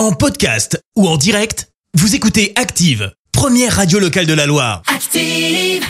En podcast ou en direct, vous écoutez Active, première radio locale de la Loire. Active.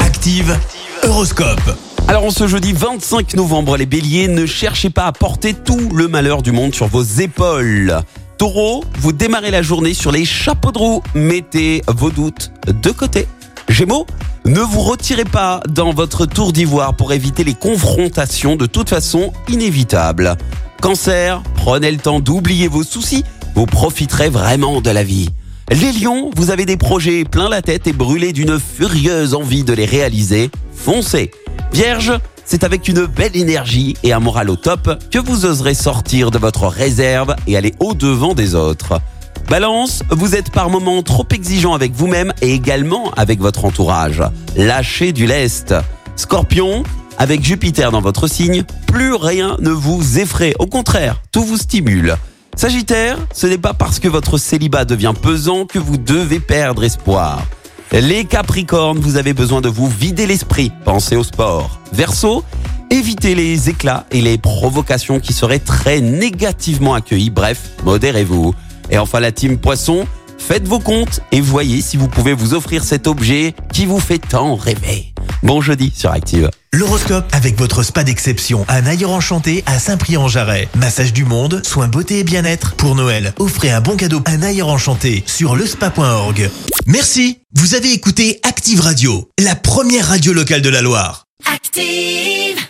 Active, Horoscope. Alors en ce jeudi 25 novembre, les béliers, ne cherchez pas à porter tout le malheur du monde sur vos épaules. Taureau, vous démarrez la journée sur les chapeaux de roue, mettez vos doutes de côté. Gémeaux, ne vous retirez pas dans votre tour d'ivoire pour éviter les confrontations de toute façon inévitables. Cancer, prenez le temps d'oublier vos soucis, vous profiterez vraiment de la vie. Les lions, vous avez des projets plein la tête et brûlés d'une furieuse envie de les réaliser. Foncez. Vierge, c'est avec une belle énergie et un moral au top que vous oserez sortir de votre réserve et aller au-devant des autres. Balance, vous êtes par moments trop exigeant avec vous-même et également avec votre entourage. Lâchez du lest. Scorpion, avec Jupiter dans votre signe, plus rien ne vous effraie. Au contraire, tout vous stimule. Sagittaire, ce n'est pas parce que votre célibat devient pesant que vous devez perdre espoir. Les Capricornes, vous avez besoin de vous vider l'esprit. Pensez au sport. Verseau, évitez les éclats et les provocations qui seraient très négativement accueillis. Bref, modérez-vous. Et enfin la team Poisson, faites vos comptes et voyez si vous pouvez vous offrir cet objet qui vous fait tant rêver. Bon jeudi sur Active. L'horoscope avec votre spa d'exception à Naïr Enchanté à Saint-Prix-en-Jarret. Massage du monde, soins beauté et bien-être. Pour Noël, offrez un bon cadeau à Naïr Enchanté sur lespa.org. Merci. Vous avez écouté Active Radio, la première radio locale de la Loire. Active.